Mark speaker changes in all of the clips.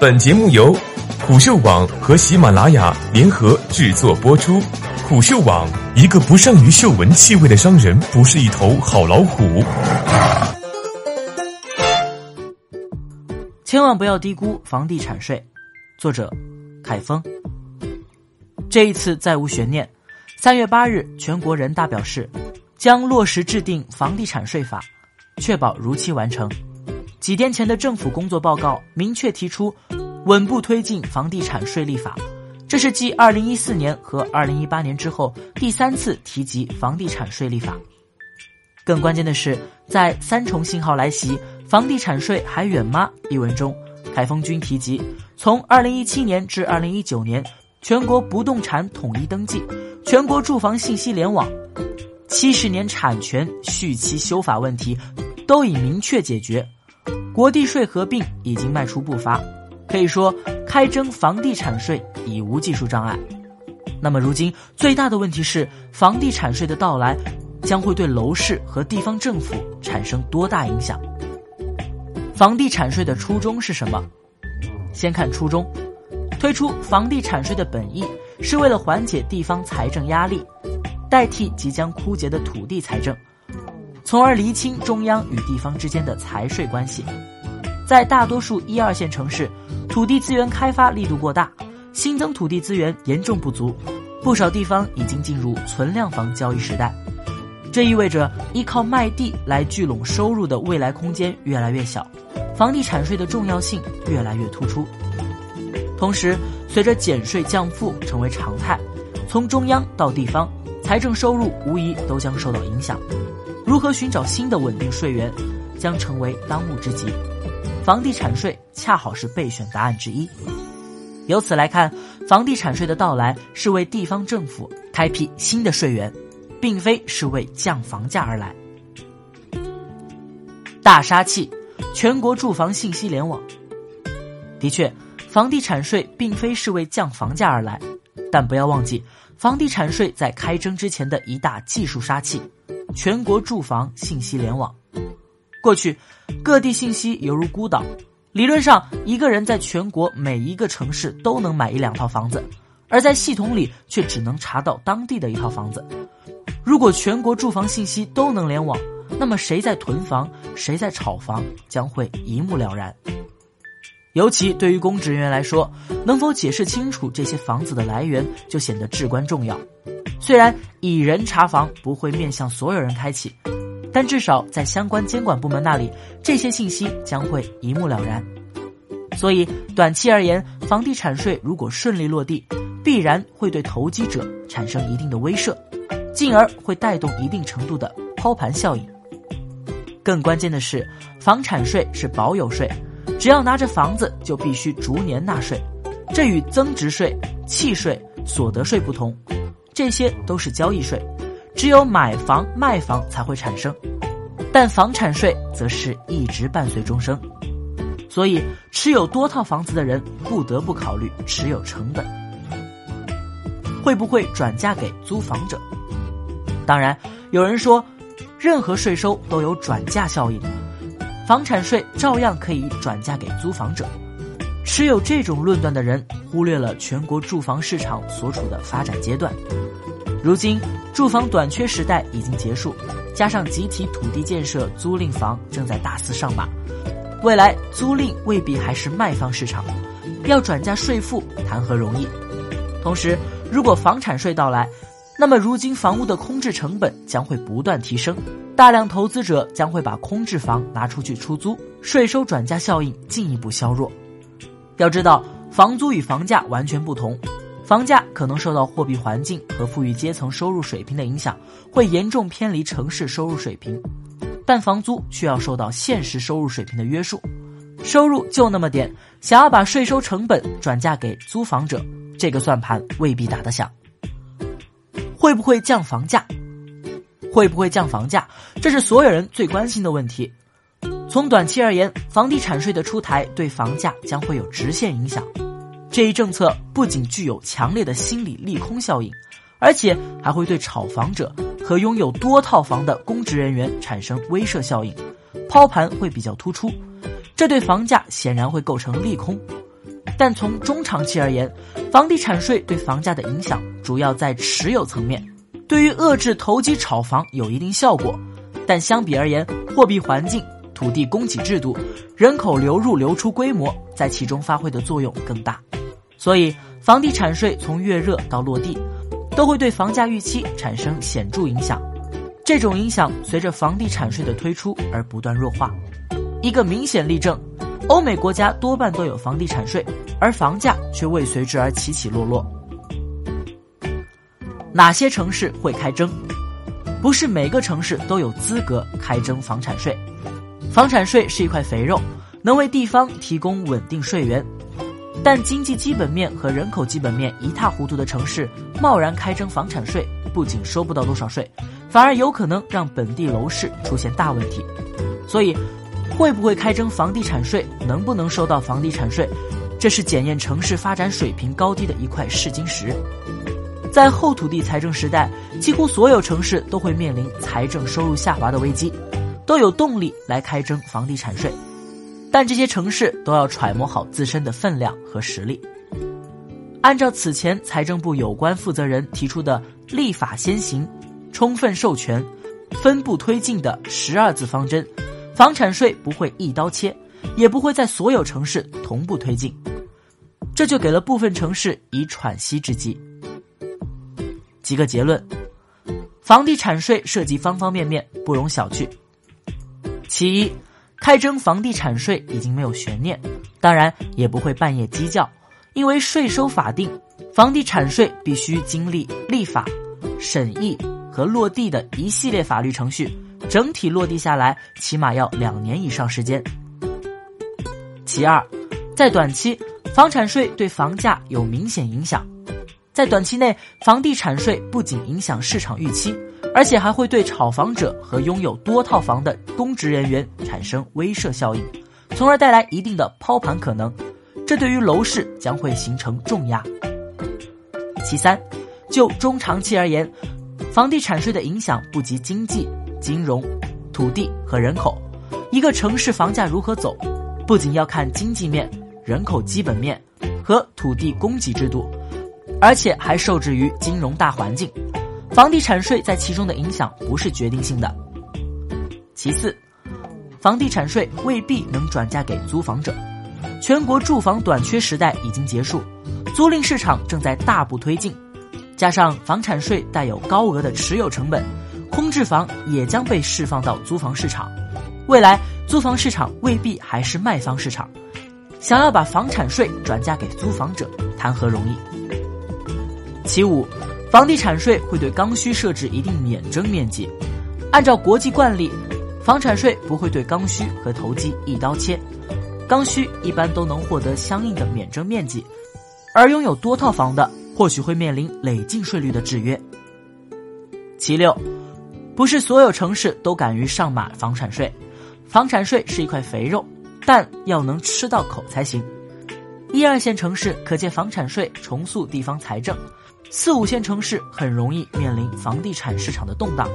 Speaker 1: 本节目由虎嗅网和喜马拉雅联合制作播出。虎嗅网：一个不善于嗅闻气味的商人，不是一头好老虎。
Speaker 2: 千万不要低估房地产税。作者：凯峰。这一次再无悬念，三月八日，全国人大表示将落实制定房地产税法，确保如期完成。几天前的政府工作报告明确提出，稳步推进房地产税立法，这是继二零一四年和二零一八年之后第三次提及房地产税立法。更关键的是，在“三重信号来袭，房地产税还远吗”一文中，海峰君提及，从二零一七年至二零一九年，全国不动产统一登记、全国住房信息联网、七十年产权续期修法问题都已明确解决。国地税合并已经迈出步伐，可以说开征房地产税已无技术障碍。那么，如今最大的问题是，房地产税的到来将会对楼市和地方政府产生多大影响？房地产税的初衷是什么？先看初衷，推出房地产税的本意是为了缓解地方财政压力，代替即将枯竭的土地财政。从而厘清中央与地方之间的财税关系。在大多数一二线城市，土地资源开发力度过大，新增土地资源严重不足，不少地方已经进入存量房交易时代。这意味着依靠卖地来聚拢收入的未来空间越来越小，房地产税的重要性越来越突出。同时，随着减税降负成为常态，从中央到地方，财政收入无疑都将受到影响。如何寻找新的稳定税源，将成为当务之急。房地产税恰好是备选答案之一。由此来看，房地产税的到来是为地方政府开辟新的税源，并非是为降房价而来。大杀器，全国住房信息联网。的确，房地产税并非是为降房价而来，但不要忘记，房地产税在开征之前的一大技术杀器。全国住房信息联网，过去各地信息犹如孤岛，理论上一个人在全国每一个城市都能买一两套房子，而在系统里却只能查到当地的一套房子。如果全国住房信息都能联网，那么谁在囤房，谁在炒房将会一目了然。尤其对于公职人员来说，能否解释清楚这些房子的来源，就显得至关重要。虽然蚁人查房不会面向所有人开启，但至少在相关监管部门那里，这些信息将会一目了然。所以，短期而言，房地产税如果顺利落地，必然会对投机者产生一定的威慑，进而会带动一定程度的抛盘效应。更关键的是，房产税是保有税，只要拿着房子就必须逐年纳税，这与增值税、契税、所得税不同。这些都是交易税，只有买房卖房才会产生，但房产税则是一直伴随终生。所以，持有多套房子的人不得不考虑持有成本，会不会转嫁给租房者？当然，有人说，任何税收都有转嫁效应，房产税照样可以转嫁给租房者。持有这种论断的人，忽略了全国住房市场所处的发展阶段。如今，住房短缺时代已经结束，加上集体土地建设、租赁房正在大肆上马，未来租赁未必还是卖方市场，要转嫁税负谈何容易？同时，如果房产税到来，那么如今房屋的空置成本将会不断提升，大量投资者将会把空置房拿出去出租，税收转嫁效应进一步削弱。要知道，房租与房价完全不同。房价可能受到货币环境和富裕阶层收入水平的影响，会严重偏离城市收入水平，但房租却要受到现实收入水平的约束。收入就那么点，想要把税收成本转嫁给租房者，这个算盘未必打得响。会不会降房价？会不会降房价？这是所有人最关心的问题。从短期而言，房地产税的出台对房价将会有直线影响。这一政策不仅具有强烈的心理利空效应，而且还会对炒房者和拥有多套房的公职人员产生威慑效应，抛盘会比较突出，这对房价显然会构成利空。但从中长期而言，房地产税对房价的影响主要在持有层面，对于遏制投机炒房有一定效果。但相比而言，货币环境、土地供给制度、人口流入流出规模在其中发挥的作用更大。所以，房地产税从越热到落地，都会对房价预期产生显著影响。这种影响随着房地产税的推出而不断弱化。一个明显例证。欧美国家多半都有房地产税，而房价却未随之而起起落落。哪些城市会开征？不是每个城市都有资格开征房产税。房产税是一块肥肉，能为地方提供稳定税源。但经济基本面和人口基本面一塌糊涂的城市，贸然开征房产税，不仅收不到多少税，反而有可能让本地楼市出现大问题。所以。会不会开征房地产税？能不能收到房地产税？这是检验城市发展水平高低的一块试金石。在后土地财政时代，几乎所有城市都会面临财政收入下滑的危机，都有动力来开征房地产税。但这些城市都要揣摩好自身的分量和实力。按照此前财政部有关负责人提出的“立法先行、充分授权、分步推进”的十二字方针。房产税不会一刀切，也不会在所有城市同步推进，这就给了部分城市以喘息之机。几个结论：房地产税涉及方方面面，不容小觑。其一，开征房地产税已经没有悬念，当然也不会半夜鸡叫，因为税收法定，房地产税必须经历立法、审议和落地的一系列法律程序。整体落地下来，起码要两年以上时间。其二，在短期，房产税对房价有明显影响。在短期内，房地产税不仅影响市场预期，而且还会对炒房者和拥有多套房的公职人员产生威慑效应，从而带来一定的抛盘可能。这对于楼市将会形成重压。其三，就中长期而言，房地产税的影响不及经济。金融、土地和人口，一个城市房价如何走，不仅要看经济面、人口基本面和土地供给制度，而且还受制于金融大环境。房地产税在其中的影响不是决定性的。其次，房地产税未必能转嫁给租房者。全国住房短缺时代已经结束，租赁市场正在大步推进，加上房产税带有高额的持有成本。空置房也将被释放到租房市场，未来租房市场未必还是卖方市场，想要把房产税转嫁给租房者，谈何容易？其五，房地产税会对刚需设置一定免征面积，按照国际惯例，房产税不会对刚需和投机一刀切，刚需一般都能获得相应的免征面积，而拥有多套房的或许会面临累进税率的制约。其六。不是所有城市都敢于上马房产税，房产税是一块肥肉，但要能吃到口才行。一二线城市可借房产税重塑地方财政，四五线城市很容易面临房地产市场的动荡，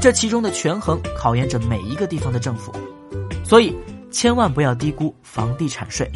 Speaker 2: 这其中的权衡考验着每一个地方的政府，所以千万不要低估房地产税。